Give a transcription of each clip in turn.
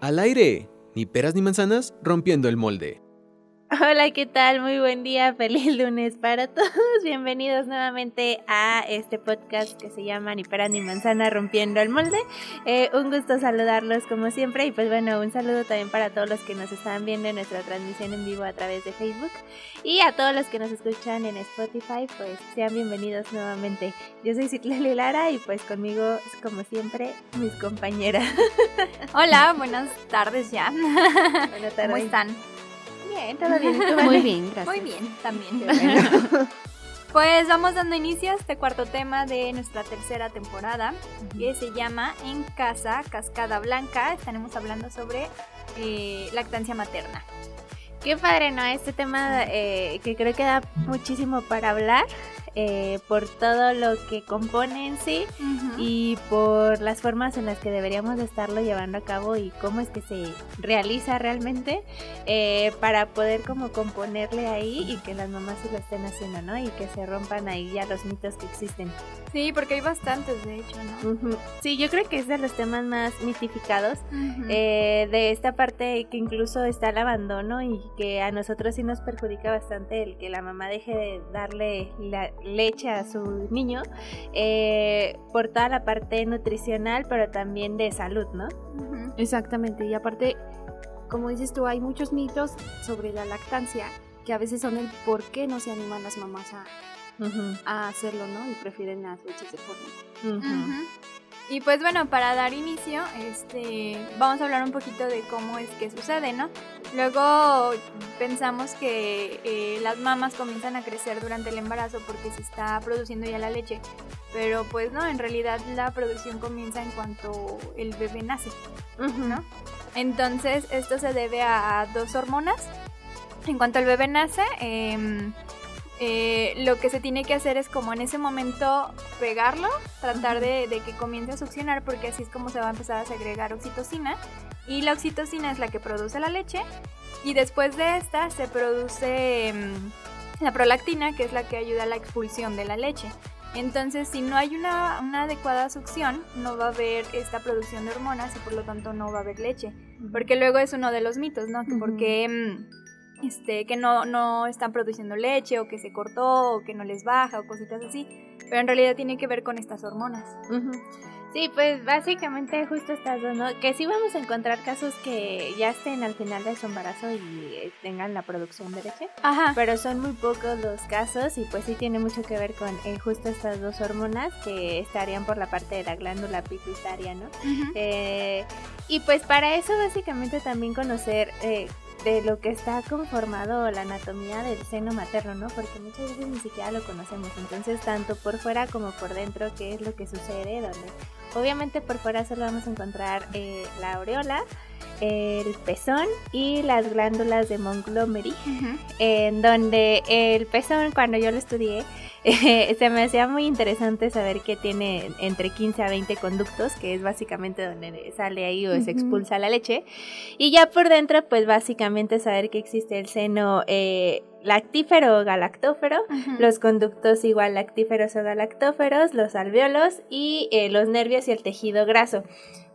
Al aire, ni peras ni manzanas rompiendo el molde. Hola, ¿qué tal? Muy buen día, feliz lunes para todos. Bienvenidos nuevamente a este podcast que se llama Ni para ni manzana rompiendo el molde. Eh, un gusto saludarlos como siempre y pues bueno, un saludo también para todos los que nos están viendo en nuestra transmisión en vivo a través de Facebook y a todos los que nos escuchan en Spotify, pues sean bienvenidos nuevamente. Yo soy Citlali Lara y pues conmigo, como siempre, mis compañeras. Hola, buenas tardes ya. Buenas tardes. ¿Cómo están? Bien, todo bien. ¿Tú, Muy bien, gracias. Muy bien, también. Bueno. Pues vamos dando inicio a este cuarto tema de nuestra tercera temporada, que se llama En Casa, Cascada Blanca. Estaremos hablando sobre eh, lactancia materna. Qué padre, ¿no? Este tema eh, que creo que da muchísimo para hablar eh, por todo lo que compone en sí y por las formas en las que deberíamos de estarlo llevando a cabo y cómo es que se realiza realmente eh, para poder como componerle ahí y que las mamás se lo estén haciendo, ¿no? Y que se rompan ahí ya los mitos que existen. Sí, porque hay bastantes, de hecho, ¿no? Ujú. Sí, yo creo que es de los temas más mitificados Ujú. eh, de esta parte que incluso está el abandono y que a nosotros sí nos perjudica bastante el que la mamá deje de darle la leche a su niño eh, por toda la parte nutricional pero también de salud, ¿no? Exactamente, y aparte, como dices tú, hay muchos mitos sobre la lactancia que a veces son el por qué no se animan las mamás a, a hacerlo, ¿no? Y prefieren las leches de fórmula. Ujú. Y pues bueno, para dar inicio, este, vamos a hablar un poquito de cómo es que sucede, ¿no? Luego pensamos que eh, las mamas comienzan a crecer durante el embarazo porque se está produciendo ya la leche, pero pues no, en realidad la producción comienza en cuanto el bebé nace, ¿no? Entonces esto se debe a dos hormonas. En cuanto el bebé nace, em, eh, lo que se tiene que hacer es como en ese momento pegarlo, tratar de, de que comience a succionar porque así es como se va a empezar a segregar oxitocina y la oxitocina es la que produce la leche y después de esta se produce mm, la prolactina que es la que ayuda a la expulsión de la leche. Entonces, si no hay una, una adecuada succión, no va a haber esta producción de hormonas y por lo tanto no va a haber leche. Porque luego es uno de los mitos, ¿no? Que porque mm, este, que no, no están produciendo leche o que se cortó o que no les baja o cositas así. Pero en realidad tiene que ver con estas hormonas. Ujú. Sí, pues básicamente justo estas dos, ¿no? Que sí vamos a encontrar casos que ya estén al final de su embarazo y eh, tengan la producción de leche. Ajá. Pero son muy pocos los casos y pues sí tiene mucho que ver con eh, justo estas dos hormonas que estarían por la parte de la glándula pituitaria, ¿no? Eh, y pues para eso básicamente también conocer eh, de lo que está conformado la anatomía del seno materno, ¿no? Porque muchas veces ni siquiera lo conocemos. Entonces, tanto por fuera como por dentro, qué es lo que sucede, donde obviamente por fuera solo vamos a encontrar eh, la aureola, el pezón y las glándulas de Montgomery en donde el pezón cuando yo lo estudié eh, se me hacía muy interesante saber que tiene entre 15 a 20 conductos, que es básicamente donde sale ahí o se Ujú. expulsa la leche. Y ya por dentro, pues básicamente saber que existe el seno eh, lactífero o galactófero, los conductos igual lactíferos o galactóferos, los alvéolos y eh, los nervios y el tejido graso.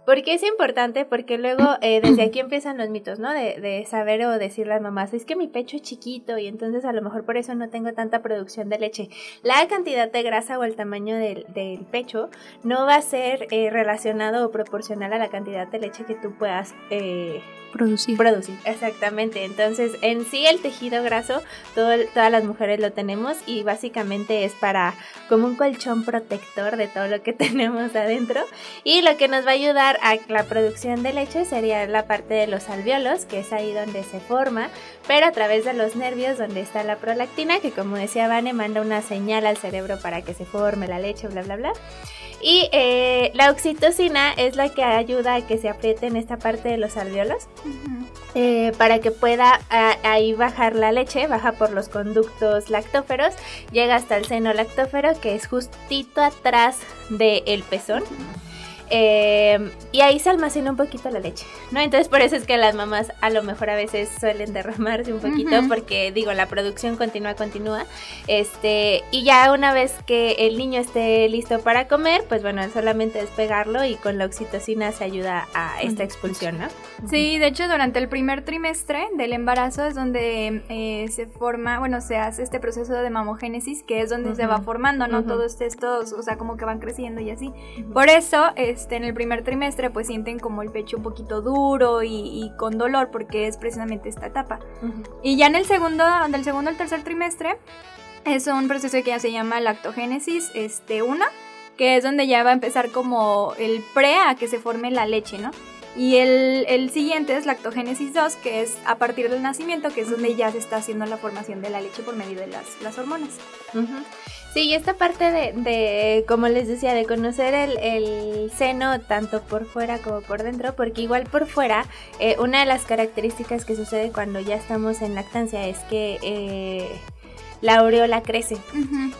¿Por qué es importante? Porque luego eh, desde aquí empiezan los mitos, ¿no? De, de saber o decir las mamás, es que mi pecho es chiquito y entonces a lo mejor por eso no tengo tanta producción de leche. La cantidad de grasa o el tamaño del, del pecho no va a ser eh, relacionado o proporcional a la cantidad de leche que tú puedas eh, Producir. producir. Exactamente. Entonces, en sí el tejido graso, todo todas las mujeres lo tenemos y básicamente es para como un colchón protector de todo lo que tenemos adentro. Y lo que nos va a ayudar a la producción de leche sería la parte de los alvéolos, que es ahí donde se forma, pero a través de los nervios donde está la prolactina, que como decía Vane, manda una señal al cerebro para que se forme la leche, bla, bla, bla. Y eh, la oxitocina es la que ayuda a que se aprieten esta parte de los alvéolos eh, para que pueda a- ahí bajar la leche, baja por los conductos lactóferos, llega hasta el seno lactófero que es justito atrás del pezón. Eh, y ahí se almacena un poquito la leche, ¿no? Entonces por eso es que las mamás a lo mejor a veces suelen derramarse un poquito porque digo, la producción continúa, continúa. Este, y ya una vez que el niño esté listo para comer, pues bueno, solamente despegarlo y con la oxitocina se ayuda a esta expulsión, ¿no? Sí, de hecho durante el primer trimestre del embarazo es donde eh, se forma, bueno, se hace este proceso de mamogénesis que es donde se va formando, ¿no? Todos estos, o sea, como que van creciendo y así. Por eso, este, en el primer trimestre pues sienten como el pecho un poquito duro y, con dolor porque es precisamente esta etapa. Y ya en el segundo, del segundo al tercer trimestre es un proceso que ya se llama lactogénesis este, 1, que es donde ya va a empezar como el pre a que se forme la leche, ¿no? Y el, siguiente es lactogénesis 2, que es a partir del nacimiento, que es donde ya se está haciendo la formación de la leche por medio de las, hormonas. Sí, y esta parte de, como les decía, de conocer el, seno tanto por fuera como por dentro, porque igual por fuera, eh, una de las características que sucede cuando ya estamos en lactancia es que... Eh, la aureola crece.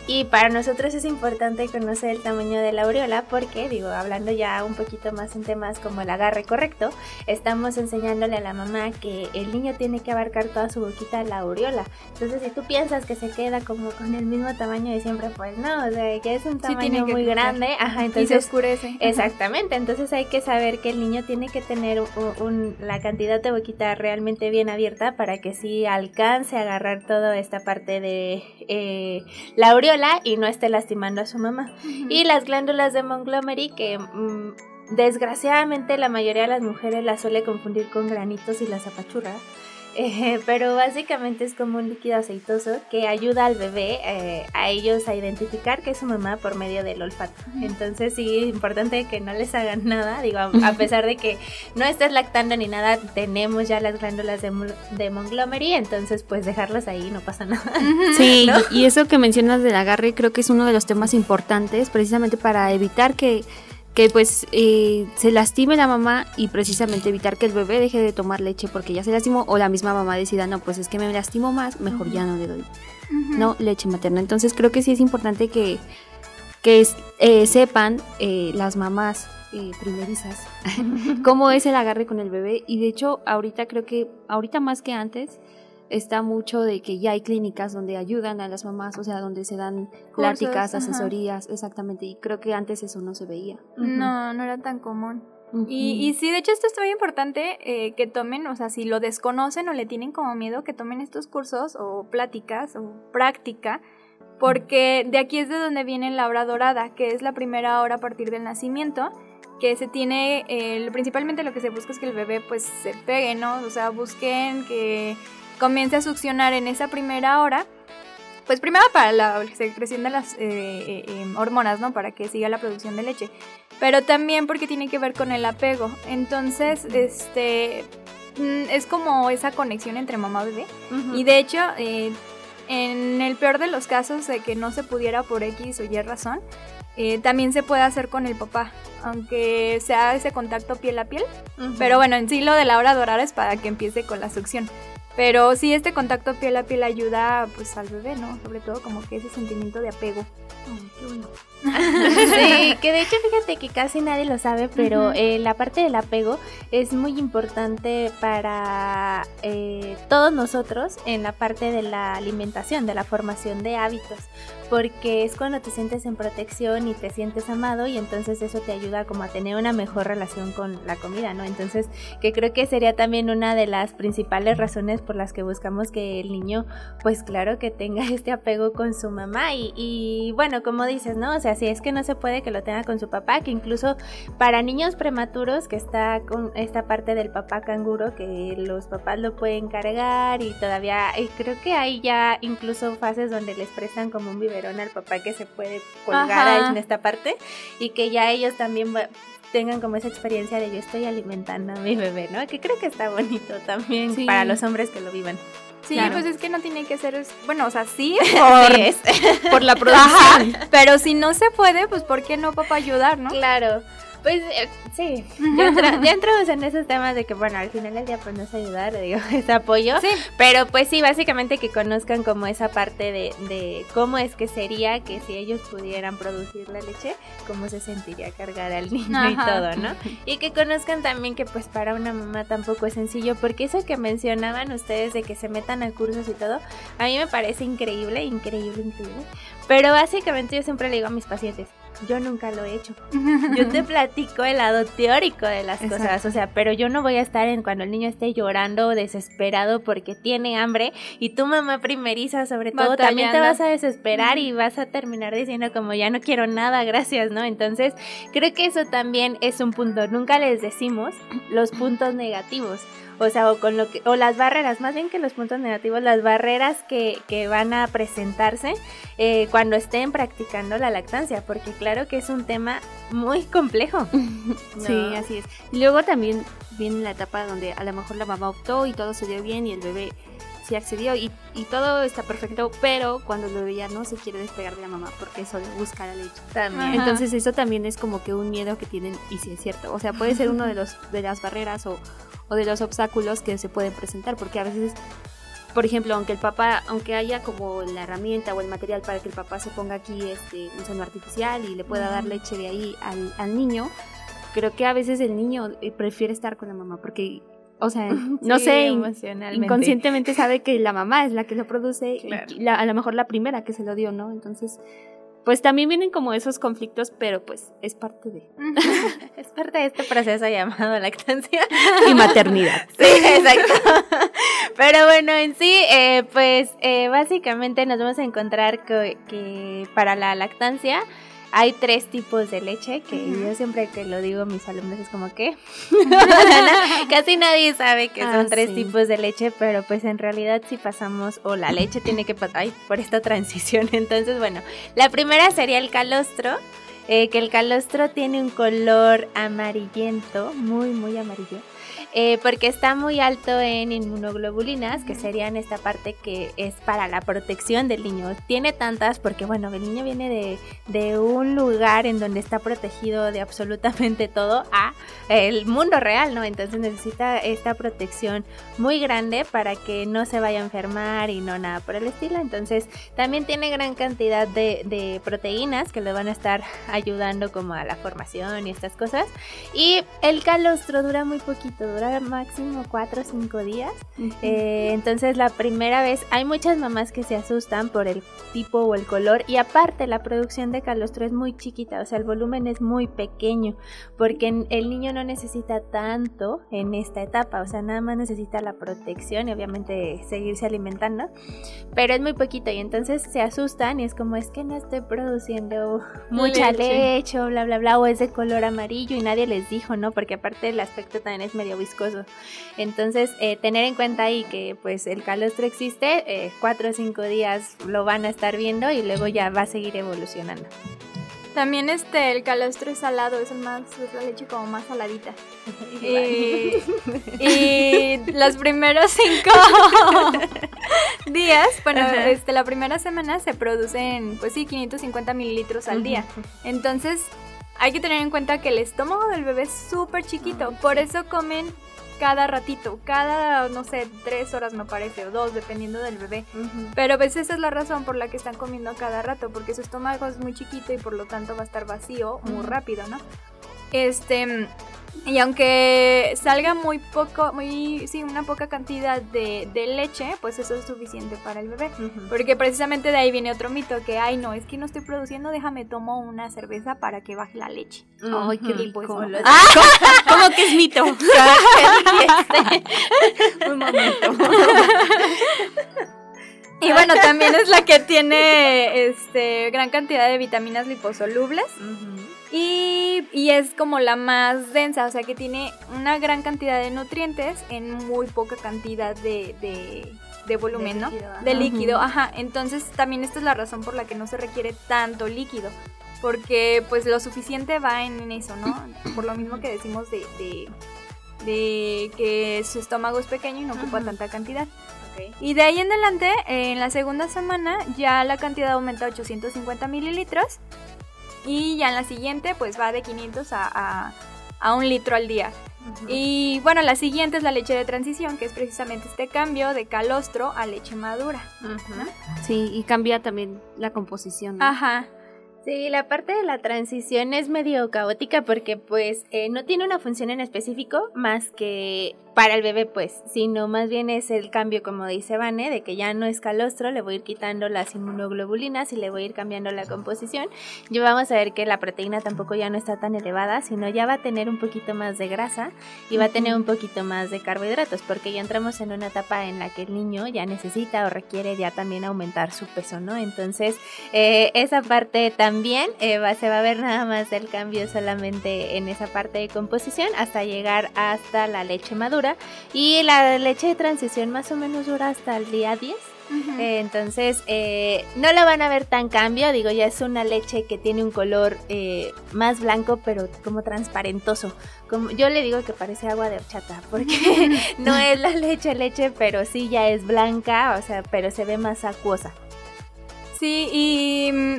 Y para nosotros es importante conocer el tamaño de la aureola porque, digo, hablando ya un poquito más en temas como el agarre correcto, estamos enseñándole a la mamá que el niño tiene que abarcar toda su boquita la aureola. Entonces, si tú piensas que se queda como con el mismo tamaño de siempre, pues no, o sea, que es un tamaño muy grande, ajá, entonces... Y se oscurece. Exactamente, entonces hay que saber que el niño tiene que tener la cantidad de boquita realmente bien abierta para que sí alcance a agarrar toda esta parte de eh, la aureola y no esté lastimando a su mamá. Y las glándulas de Montgomery que... Mm, desgraciadamente la mayoría de las mujeres las suele confundir con granitos y las apachurra. Eh, pero básicamente es como un líquido aceitoso que ayuda al bebé eh, a ellos a identificar que es su mamá por medio del olfato. Entonces sí, es importante que no les hagan nada, digo, a, pesar de que no estés lactando ni nada, tenemos ya las glándulas de, de Montgomery, entonces pues dejarlas ahí no pasa nada. Sí, y eso que mencionas del agarre creo que es uno de los temas importantes precisamente para evitar que que pues eh, se lastime la mamá y precisamente evitar que el bebé deje de tomar leche porque ya se lastimó o la misma mamá decida, no, pues es que me lastimo más, mejor ya no le doy, no, leche materna. Entonces creo que sí es importante que, que eh, sepan eh, las mamás primerizas cómo es el agarre con el bebé. Y de hecho ahorita creo que, ahorita más que antes, está mucho de que ya hay clínicas donde ayudan a las mamás, o sea, donde se dan pláticas, asesorías, exactamente, y creo que antes eso no se veía. No, no era tan común. y, y, sí, de hecho esto es muy importante eh, que tomen, o sea, si lo desconocen o le tienen como miedo, que tomen estos cursos o pláticas o práctica, porque de aquí es de donde viene la hora dorada, que es la primera hora a partir del nacimiento, que se tiene, eh, principalmente lo que se busca es que el bebé pues se pegue, ¿no? O sea, busquen que comience a succionar en esa primera hora, pues primero para la secreción de las eh, eh, em, hormonas, ¿no? Para que siga la producción de leche, pero también porque tiene que ver con el apego. Entonces, este, mm, es como esa conexión entre mamá y bebé. Y de hecho, eh, en el peor de los casos de que no se pudiera por X o Y razón, también se puede hacer con el papá, aunque sea ese contacto piel a piel. Pero bueno, en sí lo de la hora dorada es para que empiece con la succión. Pero sí, este contacto piel a piel ayuda pues al bebé, ¿no? Sobre todo como que ese sentimiento de apego. qué bueno. sí, que de hecho fíjate que casi nadie lo sabe, pero eh, la parte del apego es muy importante para eh, todos nosotros en la parte de la alimentación, de la formación de hábitos, porque es cuando te sientes en protección y te sientes amado y entonces eso te ayuda como a tener una mejor relación con la comida, ¿no? Entonces que creo que sería también una de las principales razones por las que buscamos que el niño pues claro que tenga este apego con su mamá y, bueno, como dices, ¿no? O sea, si es que no se puede que lo tenga con su papá, que incluso para niños prematuros que está con esta parte del papá canguro que los papás lo pueden cargar y todavía creo que hay ya incluso fases donde les prestan como un al papá que se puede colgar en esta parte y que ya ellos también tengan como esa experiencia de yo estoy alimentando a mi bebé, ¿no? Que creo que está bonito también para los hombres que lo vivan. Sí, pues es que no tiene que ser, bueno, o sea, sí, por, por la producción. pero si no se puede, pues ¿por qué no papá ayudar, no? Claro. Pues eh, sí, ya, entramos en esos temas de que, bueno, al final del día pues no es ayudar, digo, es apoyo. Sí. Pero pues sí, básicamente que conozcan como esa parte de, de cómo es que sería que si ellos pudieran producir la leche, cómo se sentiría cargar al niño y todo, ¿no? Y que conozcan también que pues para una mamá tampoco es sencillo, porque eso que mencionaban ustedes de que se metan a cursos y todo, a mí me parece increíble, increíble, increíble. Pero básicamente yo siempre le digo a mis pacientes, yo nunca lo he hecho. Yo te platico el lado teórico de las cosas, o sea, pero yo no voy a estar en cuando el niño esté llorando desesperado porque tiene hambre y tu mamá primeriza sobre todo también te vas a desesperar y vas a terminar diciendo como ya no quiero nada, gracias, ¿no? Entonces, creo que eso también es un punto. Nunca les decimos los puntos negativos o sea, o con lo que, o las barreras, más bien que los puntos negativos, las barreras que, que van a presentarse eh, cuando estén practicando la lactancia, porque claro que es un tema muy complejo. Sí, así es. Y luego también viene la etapa donde a lo mejor la mamá optó y todo se dio bien y el bebé sí accedió y, y todo está perfecto, pero cuando el bebé ya no se quiere despegar de la mamá porque eso le busca la leche. También. Entonces eso también es como que un miedo que tienen y sí es cierto. O sea, puede ser uno de los de las barreras o o de los obstáculos que se pueden presentar, porque a veces, por ejemplo, aunque el papá, aunque haya como la herramienta o el material para que el papá se ponga aquí este, un seno artificial y le pueda dar leche de ahí al, al niño, creo que a veces el niño eh, prefiere estar con la mamá, porque o sea, no sé, inconscientemente sabe que la mamá es la que lo produce y a lo mejor la primera que se lo dio, ¿no? Entonces, pues también vienen como esos conflictos, pero pues es parte de... es parte de este proceso llamado lactancia. y maternidad. Sí, exacto. pero bueno, en sí, eh, pues eh, básicamente nos vamos a encontrar que para la lactancia hay tres tipos de leche que yo siempre que lo digo a mis alumnos es como que casi nadie sabe que son ah, tres tipos de leche, pero pues en realidad si pasamos o la leche tiene que pasar por esta transición. Entonces, bueno, la primera sería el calostro. Eh, que el calostro tiene un color amarillento, muy, muy amarillo. Eh, porque está muy alto en inmunoglobulinas, que serían esta parte que es para la protección del niño. Tiene tantas porque, bueno, el niño viene de, de un lugar en donde está protegido de absolutamente todo a el mundo real, ¿no? Entonces necesita esta protección muy grande para que no se vaya a enfermar y no nada por el estilo. Entonces también tiene gran cantidad de, de proteínas que le van a estar ayudando como a la formación y estas cosas. Y el calostro dura muy poquito, dura máximo 4 o 5 días. Eh, entonces la primera vez hay muchas mamás que se asustan por el tipo o el color y aparte la producción de calostro es muy chiquita, o sea el volumen es muy pequeño porque el niño no necesita tanto en esta etapa, o sea nada más necesita la protección y obviamente seguirse alimentando, pero es muy poquito y entonces se asustan y es como es que no estoy produciendo mucha leche, leche bla bla bla o es de color amarillo y nadie les dijo, ¿no? Porque aparte el aspecto también es medio viscoso entonces, eh, tener en cuenta ahí que pues el calostro existe, eh, cuatro o cinco días lo van a estar viendo y luego ya va a seguir evolucionando. También este, el calostro es salado, es, el más, es la leche como más saladita. y, y los primeros cinco días, bueno, este, la primera semana se producen, pues sí, 550 mililitros al día. Entonces, hay que tener en cuenta que el estómago del bebé es súper chiquito, por eso comen cada ratito, cada, no sé, tres horas me parece, o dos, dependiendo del bebé. Pero pues esa es la razón por la que están comiendo cada rato, porque su estómago es muy chiquito y por lo tanto va a estar vacío muy rápido, ¿no? Este, y aunque salga muy poco, muy, sí, una poca cantidad de, leche, pues eso es suficiente para el bebé. Porque precisamente de ahí viene otro mito, que, ay, no, es que no estoy produciendo, déjame tomo una cerveza para que baje la leche. Ay, qué rico. Pues, ¡Ah! ¿Cómo que es mito? Un momento. Y bueno, también es la que tiene este gran cantidad de vitaminas liposolubles. Y, y, es como la más densa, o sea que tiene una gran cantidad de nutrientes en muy poca cantidad de, de, volumen, ¿no? De líquido, ajá. Entonces también esta es la razón por la que no se requiere tanto líquido. Porque pues lo suficiente va en eso, ¿no? Por lo mismo que decimos de, de, que su estómago es pequeño y no ocupa tanta cantidad. Y de ahí en adelante, en la segunda semana, ya la cantidad aumenta a 850 mililitros y ya en la siguiente pues va de 500 a, a, un litro al día. Y bueno, la siguiente es la leche de transición, que es precisamente este cambio de calostro a leche madura. Sí, y cambia también la composición. Ajá. Sí, la parte de la transición es medio caótica porque pues eh, no tiene una función en específico más que para el bebé, pues, sino más bien es el cambio, como dice Vane, de que ya no es calostro, le voy a ir quitando las inmunoglobulinas y le voy a ir cambiando la composición. Y vamos a ver que la proteína tampoco ya no está tan elevada, sino ya va a tener un poquito más de grasa y va a tener un poquito más de carbohidratos, porque ya entramos en una etapa en la que el niño ya necesita o requiere ya también aumentar su peso, ¿no? Entonces, eh, esa parte también eh, va, se va a ver nada más el cambio solamente en esa parte de composición hasta llegar hasta la leche madura y la leche de transición más o menos dura hasta el día 10. Eh, entonces, eh, no la van a ver tan cambio, digo, ya es una leche que tiene un color eh, más blanco, pero como transparentoso. Como, yo le digo que parece agua de horchata, porque no es la leche leche, pero sí ya es blanca, o sea, pero se ve más acuosa. Sí, y mm,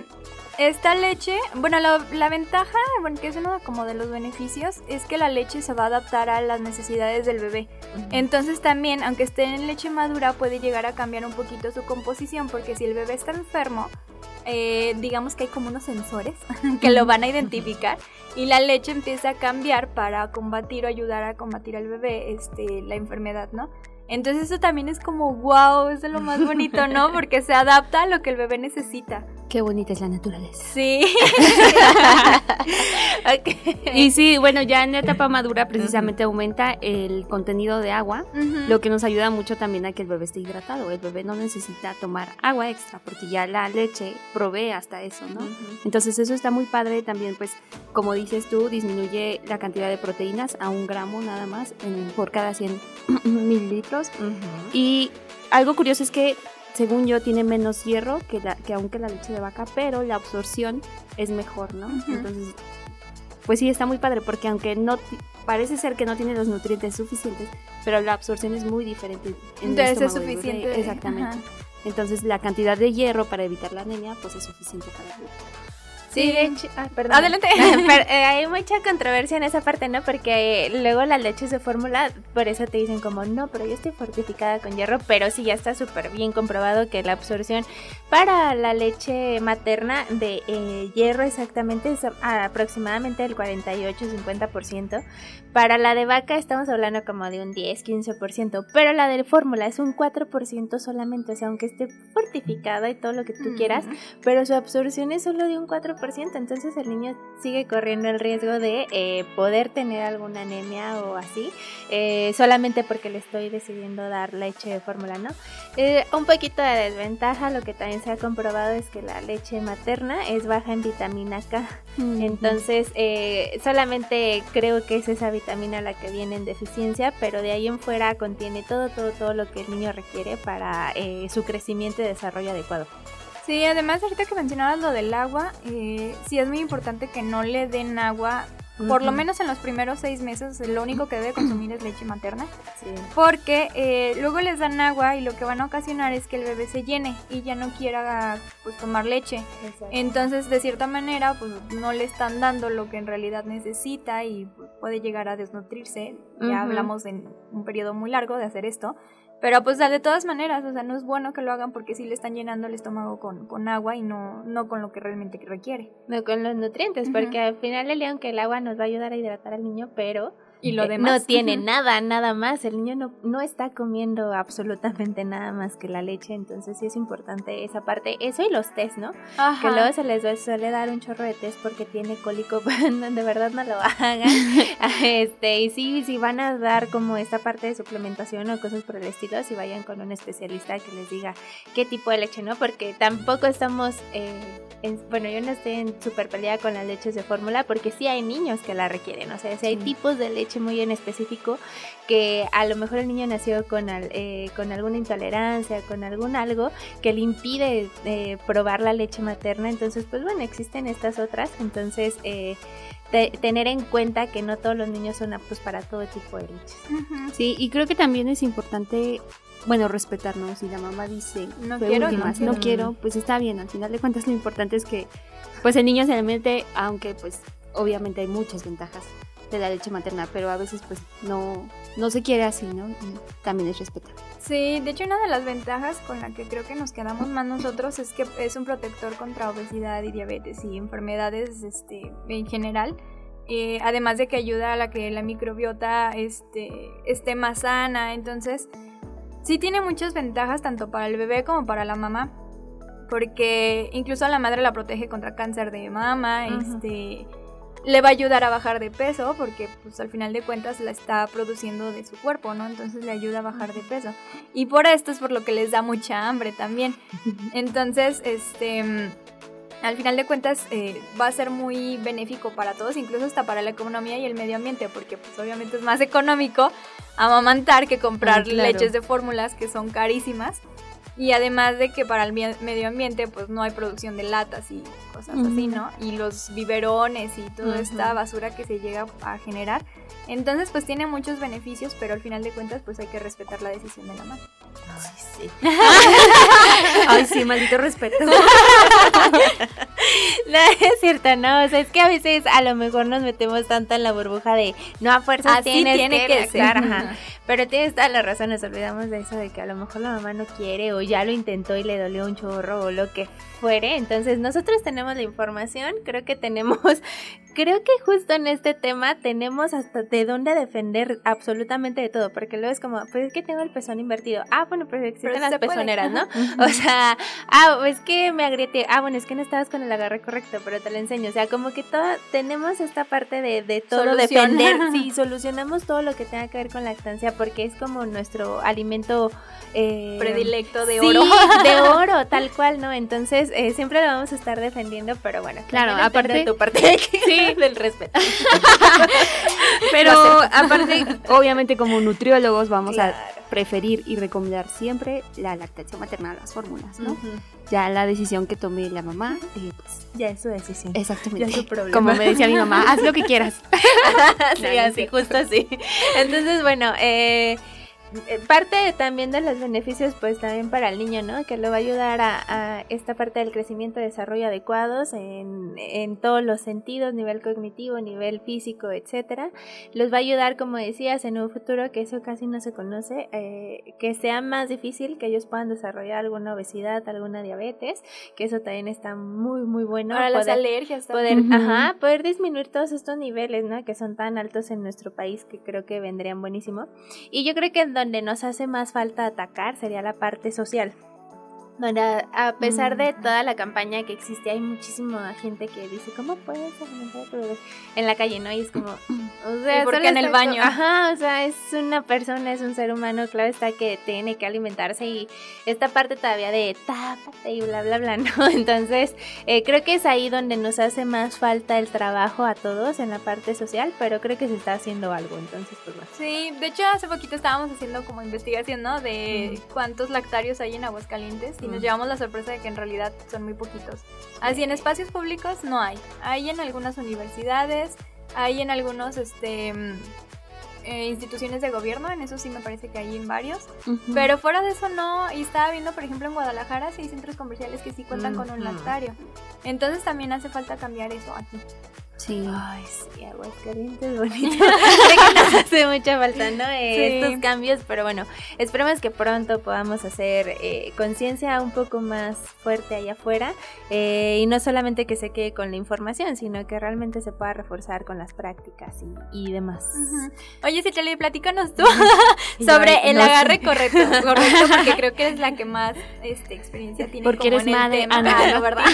esta leche, bueno, la, ventaja, bueno, que es uno como de los beneficios, es que la leche se va a adaptar a las necesidades del bebé. Entonces también, aunque esté en leche madura, puede llegar a cambiar un poquito su composición, porque si el bebé está enfermo, eh, digamos que hay como unos sensores que lo van a identificar y la leche empieza a cambiar para combatir o ayudar a combatir al bebé este, la enfermedad, ¿no? Entonces eso también es como wow, es de lo más bonito, ¿no? Porque se adapta a lo que el bebé necesita. Qué bonita es la naturaleza. Sí. Y sí, bueno, ya en la etapa madura precisamente aumenta el contenido de agua, lo que nos ayuda mucho también a que el bebé esté hidratado. El bebé no necesita tomar agua extra porque ya la leche provee hasta eso, ¿no? Entonces eso está muy padre también, pues como dices tú, disminuye la cantidad de proteínas a un gramo nada más por cada 100 mililitros. Y algo curioso es que según yo, tiene menos hierro que, la, que aunque la leche de vaca, pero la absorción es mejor, ¿no? Entonces, pues sí, está muy padre, porque aunque no parece ser que no tiene los nutrientes suficientes, pero la absorción es muy diferente. En Entonces es suficiente. Exactamente. Entonces la cantidad de hierro para evitar la anemia, pues es suficiente para el bebé. Sí, de hecho, ah, perdón. Adelante. Eh, hay mucha controversia en esa parte, ¿no? Porque luego las leches de fórmula, por eso te dicen como, no, pero yo estoy fortificada con hierro, pero sí ya está súper bien comprobado que la absorción para la leche materna de eh, hierro exactamente es aproximadamente el 48-50%. Para la de vaca estamos hablando como de un 10-15%, pero la de fórmula es un 4% solamente, o sea, aunque esté fortificada y todo lo que tú quieras, pero su absorción es solo de un 4% entonces el niño sigue corriendo el riesgo de eh, poder tener alguna anemia o así, eh, solamente porque le estoy decidiendo dar leche de fórmula, ¿no? Eh, un poquito de desventaja, lo que también se ha comprobado es que la leche materna es baja en vitamina K, entonces solamente creo que es esa vitamina la que viene en deficiencia, pero de ahí en fuera contiene todo, todo, todo lo que el niño requiere para su crecimiento y desarrollo adecuado. Sí, además ahorita que mencionabas lo del agua, eh, sí es muy importante que no le den agua, por lo menos en los primeros seis meses, lo único que debe consumir es leche materna. Sí. Porque eh, luego les dan agua y lo que van a ocasionar es que el bebé se llene y ya no quiera pues tomar leche. Entonces, de cierta manera, pues no le están dando lo que en realidad necesita y puede llegar a desnutrirse. Ya hablamos en un periodo muy largo de hacer esto. Pero pues de todas maneras, o sea, no es bueno que lo hagan porque sí le están llenando el estómago con, con agua y no, no con lo que realmente requiere. No con los nutrientes, porque al final el león que el agua nos va a ayudar a hidratar al niño, pero y lo demás. No tiene nada, nada más. El niño no, no está comiendo absolutamente nada más que la leche, entonces sí es importante esa parte. Eso y los test, ¿no? Que luego se les suele dar un chorro de test porque tiene cólico, de verdad no lo hagan. este, y sí, si van a dar como esta parte de suplementación o cosas por el estilo, si vayan con un especialista que les diga qué tipo de leche, ¿no? Porque tampoco estamos... Eh, bueno, yo no estoy en super pelea con las leches de fórmula porque sí hay niños que la requieren, o sea, si hay tipos de leche muy en específico que a lo mejor el niño nació con, eh, con alguna intolerancia, con algún algo que le impide eh, probar la leche materna, entonces pues bueno, existen estas otras, entonces... Eh, tener en cuenta que no todos los niños son aptos para todo tipo de leches. Sí, y creo que también es importante bueno, respetarnos. Si la mamá dice, no quiero, no, quiero, pues está bien. Al final de cuentas, lo importante es que, pues el niño se alimente, aunque pues obviamente hay muchas ventajas de la leche materna, pero a veces pues no, no se quiere así, ¿no? también es respetar. Sí, de hecho una de las ventajas con la que creo que nos quedamos más nosotros es que es un protector contra obesidad y diabetes y enfermedades este, en general. Eh, además de que ayuda a la que la microbiota este, esté más sana. Entonces, sí tiene muchas ventajas tanto para el bebé como para la mamá. Porque incluso la madre la protege contra cáncer de mama, este le va a ayudar a bajar de peso porque pues al final de cuentas la está produciendo de su cuerpo, ¿no? Entonces le ayuda a bajar de peso. Y por esto es por lo que les da mucha hambre también. Entonces, este al final de cuentas eh, va a ser muy benéfico para todos, incluso hasta para la economía y el medio ambiente, porque pues obviamente es más económico amamantar que comprar leches de fórmulas que son carísimas. Y además de que para el medio ambiente pues no hay producción de latas y cosas así, ¿no? Y los biberones y toda esta basura que se llega a generar. Entonces pues tiene muchos beneficios, pero al final de cuentas pues hay que respetar la decisión de la madre. Sí, sí. Ay, sí, maldito respeto. no, es cierto, no, o sea, es que a veces a lo mejor nos metemos tanto en la burbuja de no a fuerza tienes tiene que, que ajá. Pero tienes toda la razón, nos olvidamos de eso de que a lo mejor la mamá no quiere o ya lo intentó y le dolió un chorro o lo que fuere. Entonces nosotros tenemos la información, creo que tenemos, creo que justo en este tema tenemos hasta de dónde defender absolutamente de todo, porque luego es como, pues es que tengo el pezón invertido. Ah, bueno, pero existen las pezoneras, ¿no? o sea, ah, es que me agrieté. Ah, bueno, es que no estabas con el agarre correcto, pero te lo enseño. O sea, como que todo, tenemos esta parte de, de todo defender. Sí, solucionamos todo lo que tenga que ver con lactancia porque es como nuestro alimento eh, predilecto de oro. de oro, tal cual, ¿no? Entonces eh, siempre lo vamos a estar defendiendo, pero bueno, claro, aparte de tu parte sí. del respeto. pero aparte, obviamente como nutriólogos vamos a preferir y recomendar siempre la lactancia materna, las fórmulas, ¿no? Ya la decisión que tome la mamá, eh, pues ya es su decisión. Exactamente. Ya es su problema. Como me decía mi mamá, haz lo que quieras. sí, así, justo así. Entonces, bueno, eh, eh, parte también de los beneficios pues también para el niño, ¿no? Que le va a ayudar a, esta parte del crecimiento y desarrollo adecuados en, en, todos los sentidos, nivel cognitivo, nivel físico, etcétera. Los va a ayudar, como decías, en un futuro que eso casi no se conoce, eh, que sea más difícil que ellos puedan desarrollar alguna obesidad, alguna diabetes, que eso también está muy, muy bueno. Para las alergias Poder, ajá, poder disminuir todos estos niveles, ¿no? Que son tan altos en nuestro país que creo que vendrían buenísimo. Y yo creo que donde nos hace más falta atacar sería la parte social a pesar de mm. toda la campaña que existe, hay muchísima gente que dice, ¿cómo puedes alimentar a tu bebé? En la calle, ¿no? Y es como, o sea, porque en el baño. Ajá, o sea, es una persona, es un ser humano, claro está que tiene que alimentarse y esta parte todavía de tápate y bla, bla, bla, ¿no? Entonces, eh, creo que es ahí donde nos hace más falta el trabajo a todos en la parte social, pero creo que se está haciendo algo, entonces, pues bueno. Sí, de hecho, hace poquito estábamos haciendo como investigación, ¿no? De cuántos lactarios hay en Aguascalientes y nos llevamos la sorpresa de que en realidad son muy poquitos. Así en espacios públicos no hay. Hay en algunas universidades, hay en algunos este mm, eh, instituciones de gobierno, en eso sí me parece que hay en varios, pero fuera de eso no, y estaba viendo por ejemplo en Guadalajara sí hay centros comerciales que sí cuentan con un lactario, entonces también hace falta cambiar eso aquí. Sí. Ay, sí, Aguascalientes bonito. Creo que nos hace mucha falta, ¿no? Eh, estos cambios, pero bueno, esperemos que pronto podamos hacer eh, conciencia un poco más fuerte allá afuera eh, y no solamente que se quede con la información, sino que realmente se pueda reforzar con las prácticas y, demás. Oye, Citlali, platícanos tú sobre el agarre correcto, correcto, porque creo que eres la que más este, experiencia tiene porque como eres en madre, tema, ¿no? ¿verdad?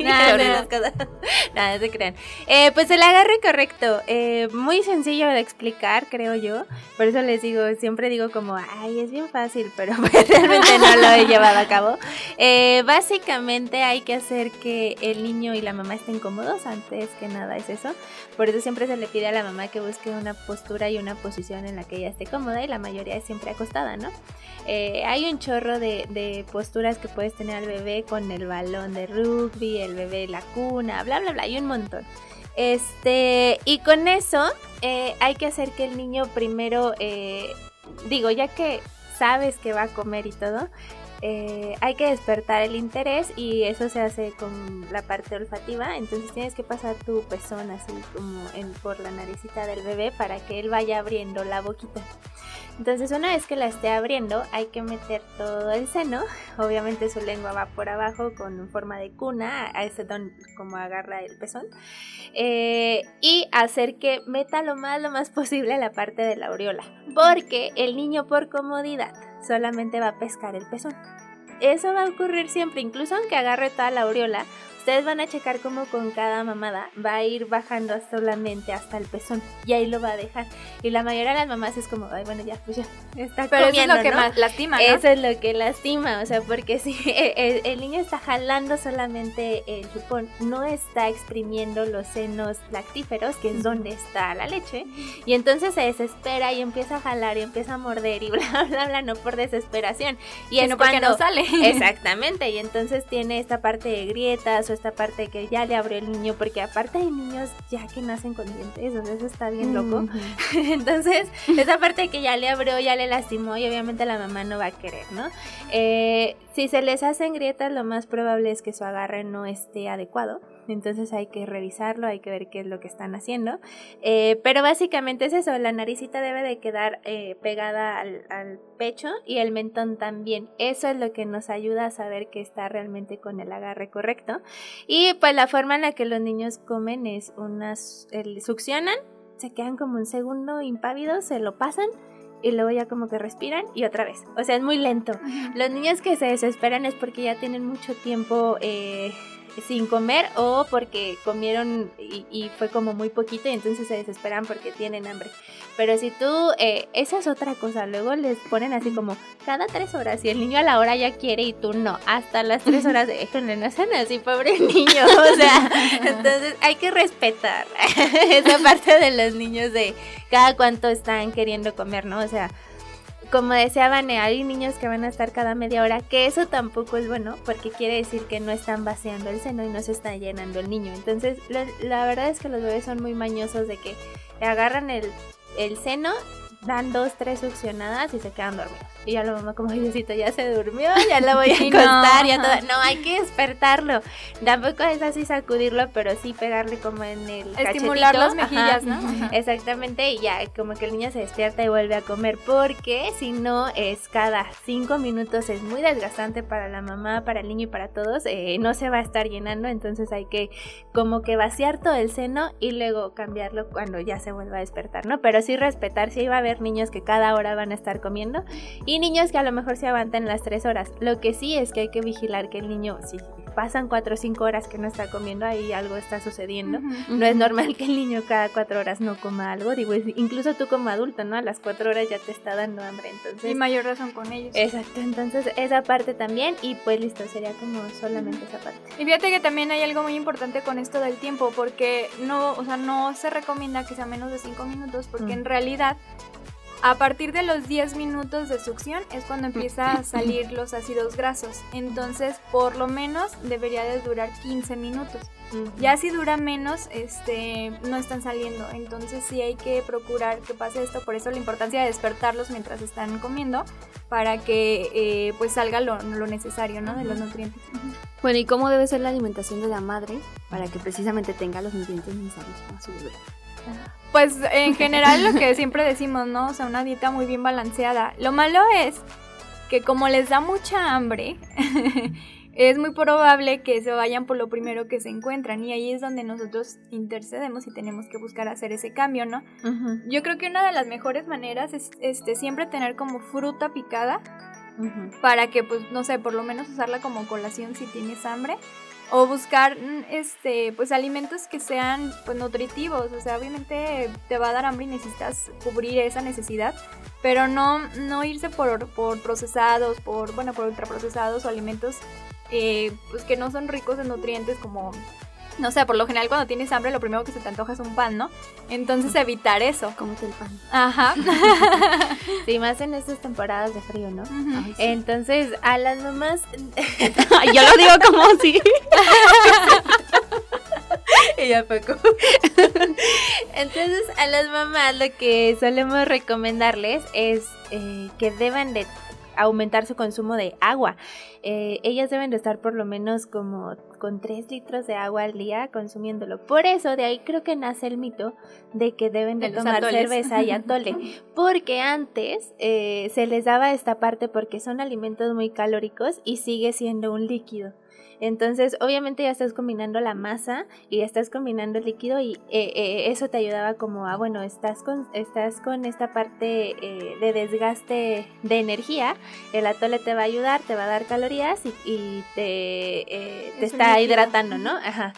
Nada, se crean. Eh, pues el agarre correcto, eh, muy sencillo de explicar, creo yo. Por eso les digo, siempre digo como, ay, es bien fácil, pero pues realmente no lo he llevado a cabo. Eh, básicamente hay que hacer que el niño y la mamá estén cómodos, antes que nada es eso. Por eso siempre se le pide a la mamá que busque una postura y una posición en la que ella esté cómoda y la mayoría es siempre acostada, ¿no? hay un chorro de, de posturas que puedes tener al bebé con el balón de rugby, el bebé la cuna una, bla, bla, bla, hay un montón. Este, y con eso eh, hay que hacer que el niño primero eh, digo, ya que sabes que va a comer y todo, eh, hay que despertar el interés y eso se hace con la parte olfativa. Entonces tienes que pasar tu pezón así como por la naricita del bebé para que él vaya abriendo la boquita. Entonces una vez que la esté abriendo hay que meter todo el seno, obviamente su lengua va por abajo con forma de cuna, a ese don como agarra el pezón, eh, y hacer que meta lo más lo más posible la parte de la aureola, porque el niño por comodidad solamente va a pescar el pezón. Eso va a ocurrir siempre, incluso aunque agarre toda la aureola, ustedes van a checar cómo con cada mamada va a ir bajando solamente hasta el pezón y ahí lo va a dejar. Y la mayoría de las mamás es como, ay, bueno, ya, pues ya, está Pero comiendo, eso es lo que ¿no? más lastima, ¿no? Eso es lo que lastima, o sea, porque si el, el niño está jalando solamente el chupón, no está exprimiendo los senos lactíferos, que es donde está la leche, y entonces se desespera y empieza a jalar y empieza a morder y bla, bla, bla, no por desesperación. Y es porque cuando- no sale. Exactamente, y entonces tiene esta parte de grietas esta parte que ya le abrió el niño, porque aparte hay niños ya que nacen con dientes, o sea, eso está bien loco. Entonces, esa parte que ya le abrió, ya le lastimó y obviamente la mamá no va a querer, ¿no? Eh, si se les hacen grietas, lo más probable es que su agarre no esté adecuado. Entonces hay que revisarlo, hay que ver qué es lo que están haciendo. Eh, pero básicamente es eso, la naricita debe de quedar eh, pegada al, al pecho y el mentón también. Eso es lo que nos ayuda a saber que está realmente con el agarre correcto. Y pues la forma en la que los niños comen es unas, el- succionan, se quedan como un segundo impávidos, se lo pasan y luego ya como que respiran y otra vez. O sea, es muy lento. Los niños que se desesperan es porque ya tienen mucho tiempo eh, sin comer o porque comieron y, y fue como muy poquito y entonces se desesperan porque tienen hambre. Pero si tú, eh, esa es otra cosa, luego les ponen así como cada tres horas y el niño a la hora ya quiere y tú no, hasta las tres horas, déjenle, no sean así, pobre niño, o sea, entonces hay que respetar esa parte de los niños de cada cuánto están queriendo comer, ¿no? O sea, como decía Vane, hay niños que van a estar cada media hora, que eso tampoco es bueno, porque quiere decir que no están vaciando el seno y no se está llenando el niño. Entonces, la verdad es que los bebés son muy mañosos de que agarran el, el seno, dan dos, tres succionadas y se quedan dormidos. Y ya la mamá como, Diosito, ya se durmió, ya la voy a Y no. acostar, ya todo. No, hay que despertarlo. Tampoco es así sacudirlo, pero sí pegarle como en el Estimular cachetito. las Ajá. mejillas, ¿no? Ajá. Exactamente, y ya como que el niño se despierta y vuelve a comer, porque si no es cada cinco minutos, es muy desgastante para la mamá, para el niño y para todos, eh, no se va a estar llenando, entonces hay que como que vaciar todo el seno y luego cambiarlo cuando ya se vuelva a despertar, ¿no? Pero sí respetar, sí va a haber niños que cada hora van a estar comiendo y niños que a lo mejor se aguantan las tres horas. Lo que sí es que hay que vigilar que el niño, si pasan cuatro o cinco horas que no está comiendo, ahí algo está sucediendo. No es normal que el niño cada cuatro horas no coma algo. Digo, incluso tú como adulto, ¿no? A las cuatro horas ya te está dando hambre. Entonces, Y mayor razón con ellos. exacto. Entonces, esa parte también. Y pues listo, sería como solamente esa parte. Y fíjate que también hay algo muy importante con esto del tiempo, porque no, o sea, no se recomienda que sea menos de 5 minutos, porque Mm. en realidad a partir de los 10 minutos de succión es cuando empieza a salir los ácidos grasos. Entonces, por lo menos debería de durar 15 minutos. Ya si dura menos, este, no están saliendo. Entonces sí hay que procurar que pase esto. Por eso la importancia de despertarlos mientras están comiendo, para que eh, pues salga lo, lo necesario, ¿no? De los nutrientes. Bueno, ¿y cómo debe ser la alimentación de la madre para que precisamente tenga los nutrientes necesarios para su bebé? Pues en general lo que siempre decimos, ¿no? O sea, una dieta muy bien balanceada. Lo malo es que como les da mucha hambre, es muy probable que se vayan por lo primero que se encuentran y ahí es donde nosotros intercedemos y tenemos que buscar hacer ese cambio, ¿no? Yo creo que una de las mejores maneras es este siempre tener como fruta picada para que pues no sé, por lo menos usarla como colación si tienes hambre o buscar mm, este pues alimentos que sean pues nutritivos, o sea, obviamente te va a dar hambre y necesitas cubrir esa necesidad, pero no no irse por, por procesados, por bueno, por ultraprocesados o alimentos eh, pues que no son ricos en nutrientes como no sé, por lo general cuando tienes hambre lo primero que se te antoja es un pan, ¿no? Entonces evitar eso. Cómete el pan. Ajá. Sí, más en estas temporadas de frío, ¿no? Ujú. Ay, sí. Entonces, a las mamás. Yo lo digo como si. ya poco. Entonces, a las mamás lo que solemos recomendarles es eh, que deben de aumentar su consumo de agua. Eh, ellas deben de estar por lo menos como con 3 litros de agua al día consumiéndolo. Por eso de ahí creo que nace el mito de que deben de, tomar cerveza y atole. Porque antes eh, se les daba esta parte porque son alimentos muy calóricos y sigue siendo un líquido. Entonces, obviamente ya estás combinando la masa y ya estás combinando el líquido y eh, eh, eso te ayudaba como a, bueno, estás con, estás con esta parte eh, de desgaste de energía, el atole te va a ayudar, te va a dar calorías y, te, te está hidratando, ¿no? Ajá.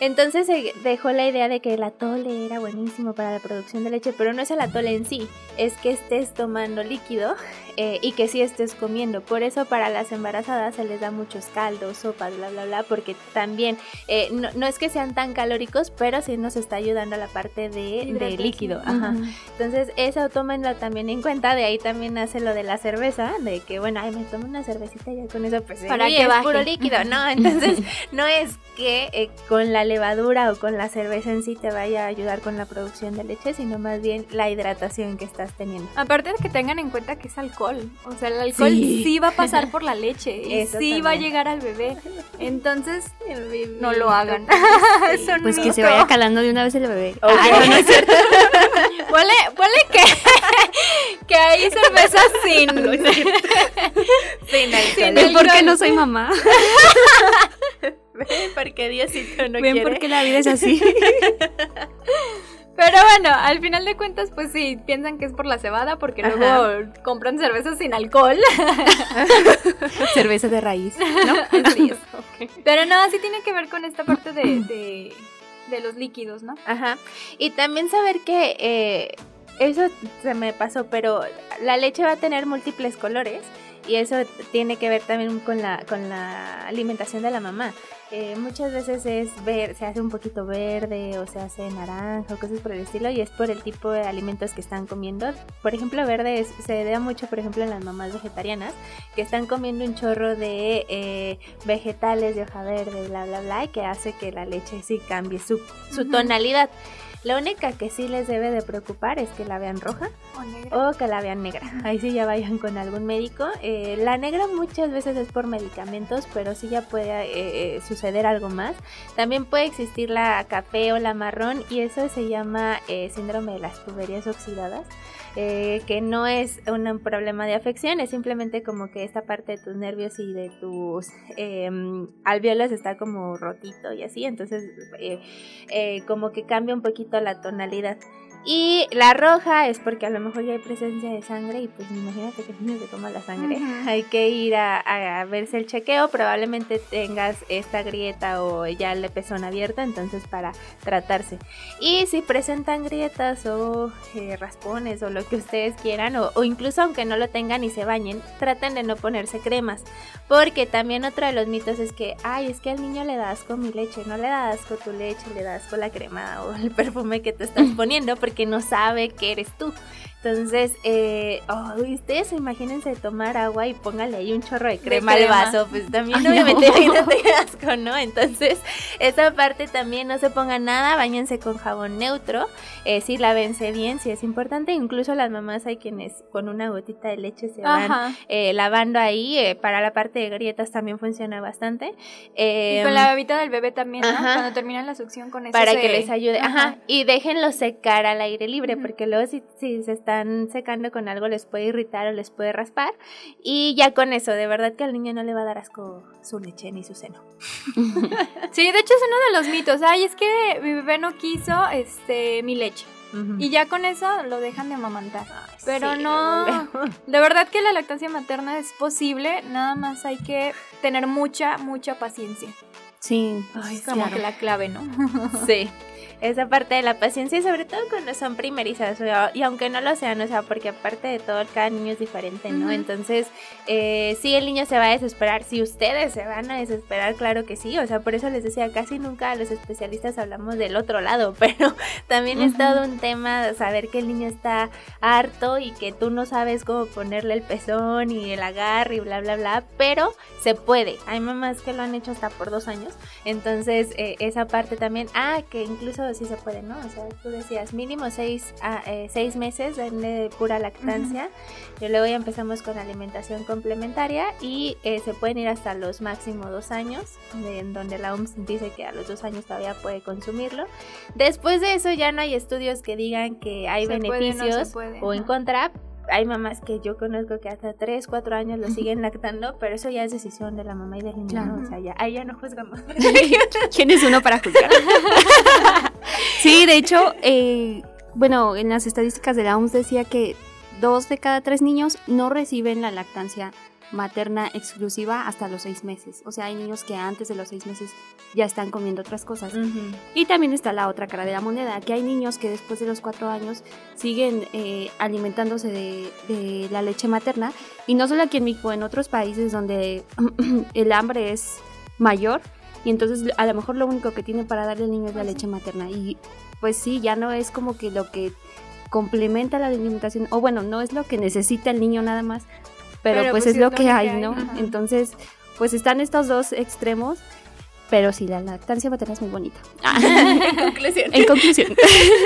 Entonces se dejó la idea de que el atole era buenísimo para la producción de leche, pero no es el atole en sí, es que estés tomando líquido eh, y que sí estés comiendo. Por eso para las embarazadas se les da muchos caldos, sopas, bla, bla, bla, porque también eh, no, es que sean tan calóricos, pero sí nos está ayudando a la parte de, líquido. Ajá. Entonces eso tómenlo también en cuenta, de ahí también hace lo de la cerveza, de que bueno, ay, me tomo una cervecita y ya con eso pues para que es puro líquido, ¿no? Entonces no es que eh, con la levadura o con la cerveza en sí te vaya a ayudar con la producción de leche, sino más bien la hidratación que estás teniendo. Aparte de que tengan en cuenta que es alcohol, o sea, el alcohol sí, va a pasar por la leche y sí va a llegar al bebé. Entonces, no lo hagan. pues que se vaya calando de una vez el bebé. Ay, no, es cierto. Huele, que, que hay cerveza sin, sin alcohol. ¿Por qué no soy mamá? porque Diosito no Ven porque la vida es así. Pero bueno, al final de cuentas, pues sí, piensan que es por la cebada, porque luego compran cervezas sin alcohol. Cerveza de raíz, ¿no? Pero no, sí tiene que ver con esta parte de, de, los líquidos, ¿no? Ajá. Y también saber que eh, eso se me pasó, pero la leche va a tener múltiples colores y eso tiene que ver también con la, con la alimentación de la mamá. Eh, muchas veces es ver, se hace un poquito verde o se hace naranja o cosas por el estilo y es por el tipo de alimentos que están comiendo. Por ejemplo, verde se da mucho, por ejemplo, en las mamás vegetarianas que están comiendo un chorro de eh, vegetales de hoja verde, bla, bla, bla, y que hace que la leche sí cambie su, su tonalidad. La única que sí les debe de preocupar es que la vean roja o, que la vean negra. Ahí sí ya vayan con algún médico. Eh, la negra muchas veces es por medicamentos, pero sí ya puede eh, eh, suceder algo más. También puede existir la café o la marrón y eso se llama síndrome de las tuberías oxidadas. Eh, que no es un problema de afección, es simplemente como que esta parte de tus nervios y de tus eh, alveolos está como rotito y así, entonces eh, eh, como que cambia un poquito la tonalidad. Y la roja es porque a lo mejor ya hay presencia de sangre y pues imagínate que tienes se toma la sangre. Hay que ir a, verse el chequeo, probablemente tengas esta grieta o ya el pezón abierta, entonces para tratarse. Y si presentan grietas o eh, raspones o lo que ustedes quieran, o, o, incluso aunque no lo tengan y se bañen, traten de no ponerse cremas. Porque también otro de los mitos es que, ay, es que al niño le das con mi leche, no le das con tu leche, le das con la crema o el perfume que te estás poniendo que no sabe que eres tú. Entonces, eh, oh, ustedes imagínense tomar agua y póngale ahí un chorro de crema, al vaso, pues también obviamente no. te asco, ¿no? Entonces, esa parte también no se ponga nada, bañense con jabón neutro, eh, sí, lávense bien, si es importante, incluso las mamás hay quienes con una gotita de leche se van eh, lavando ahí, eh, para la parte de grietas también funciona bastante. y con la bebita del bebé también, ¿no? Cuando terminan la succión con eso Para que les ayude, ajá, y déjenlo secar al aire libre, porque luego si, si se está están secando con algo les puede irritar o les puede raspar. Y ya con eso, de verdad que al niño no le va a dar asco su leche ni su seno. sí, de hecho es uno de los mitos. Ay, es que mi bebé no quiso este mi leche. Y ya con eso lo dejan de amamantar. Pero no, de verdad que la lactancia materna es posible, nada más hay que tener mucha, mucha paciencia. Sí, es como que la clave, ¿no? sí. esa parte de la paciencia y sobre todo cuando son primerizas y aunque no lo sean, o sea, porque aparte de todo cada niño es diferente, ¿no? Entonces, eh, sí, el niño se va a desesperar, si ustedes se van a desesperar, claro que sí, o sea, por eso les decía, casi nunca los especialistas hablamos del otro lado, pero también es todo un tema de saber que el niño está harto y que tú no sabes cómo ponerle el pezón y el agarre y bla, bla, bla, pero se puede. Hay mamás que lo han hecho hasta por dos años, entonces eh, esa parte también, ah, que incluso sí se puede, ¿no? O sea, tú decías mínimo seis, ah, eh, seis meses de pura lactancia, y luego ya empezamos con alimentación complementaria y eh, se pueden ir hasta los máximo dos años, en donde la OMS dice que a los dos años todavía puede consumirlo. Después de eso ya no hay estudios que digan que hay beneficios o en contra, hay mamás que yo conozco que hasta 3, 4 años lo siguen lactando, pero eso ya es decisión de la mamá y del niño. O sea, ya, ahí ya no juzgamos. ¿Quién es uno para juzgar? sí, de hecho, eh, bueno, en las estadísticas de la OMS decía que dos de cada tres niños no reciben la lactancia materna exclusiva hasta los seis meses. O sea, hay niños que antes de los seis meses ya están comiendo otras cosas. Y también está la otra cara de la moneda, que hay niños que después de los cuatro años siguen eh, alimentándose de, la leche materna. Y no solo aquí en México, en otros países donde el hambre es mayor. Y entonces a lo mejor lo único que tienen para darle al niño es la leche materna. Y pues sí, ya no es como que lo que complementa la alimentación, o bueno, no es lo que necesita el niño nada más, pero, pues, pues, es, lo que, hay, ¿no? Entonces, pues están estos dos extremos. Pero sí, la lactancia materna es muy bonita. en conclusión. En conclusión.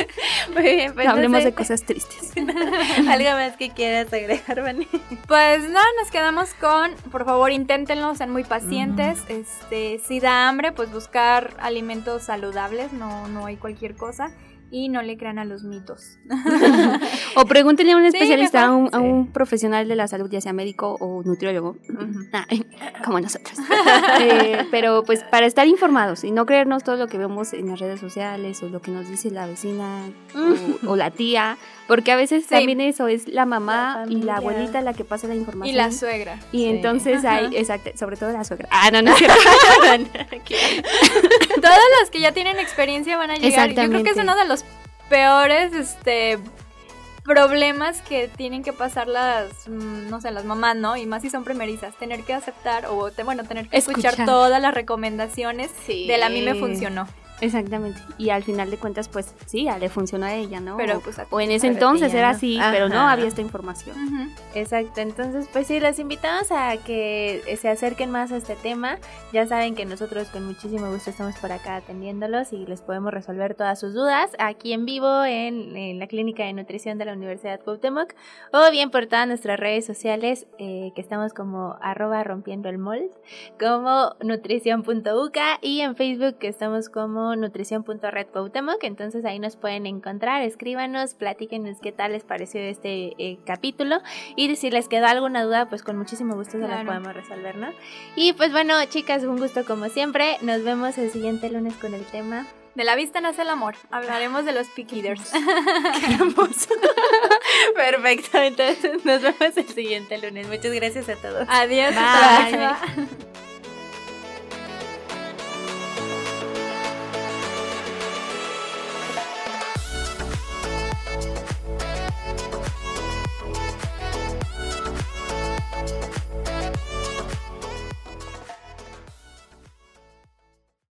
muy bien, pues hablemos de cosas tristes. ¿Algo más que quieras agregar, Vani? Pues no, nos quedamos con, por favor, inténtenlo, sean muy pacientes. Este, si da hambre, pues buscar alimentos saludables, no, no hay cualquier cosa y no le crean a los mitos. o pregúntenle a un especialista, a, un, profesional de la salud, ya sea médico o nutriólogo, como nosotros. Eh, pero pues para estar informados y no creernos todo lo que vemos en las redes sociales o lo que nos dice la vecina o, la tía, porque a veces también eso es la mamá y la abuelita la que pasa la información. Y la suegra. Y entonces hay, exacto, sobre todo la suegra. Ah, no, no. Todos los que ya tienen experiencia van a llegar. Yo creo que es uno de los peores este problemas que tienen que pasar las, mm, no sé, las mamás, ¿no? Y más si son primerizas, tener que aceptar o, bueno, tener que escuchar, todas las recomendaciones de la a mí me funcionó. Exactamente. Y al final de cuentas, pues sí, le funcionó a ella, ¿no? Pero pues o en ese entonces era así, pero no había esta información. Exacto. Entonces, pues sí, los invitamos a que se acerquen más a este tema. Ya saben que nosotros con muchísimo gusto estamos por acá atendiéndolos y les podemos resolver todas sus dudas aquí en vivo en, la Clínica de Nutrición de la Universidad Cuauhtémoc o bien por todas nuestras redes sociales eh, que estamos como arroba rompiendo el mold, como nutrición.uca y en Facebook que estamos como nutrición.red que entonces ahí nos pueden encontrar, escríbanos, platíquenos qué tal les pareció este eh, capítulo y si les quedó alguna duda, pues con muchísimo gusto se las podemos resolver, ¿no? Y pues bueno, chicas, un gusto como siempre, nos vemos el siguiente lunes con el tema de la vista nace el amor. Hablaremos de los pick eaters. Perfecto. Entonces nos vemos el siguiente lunes. Muchas gracias a todos. Adiós. Bye.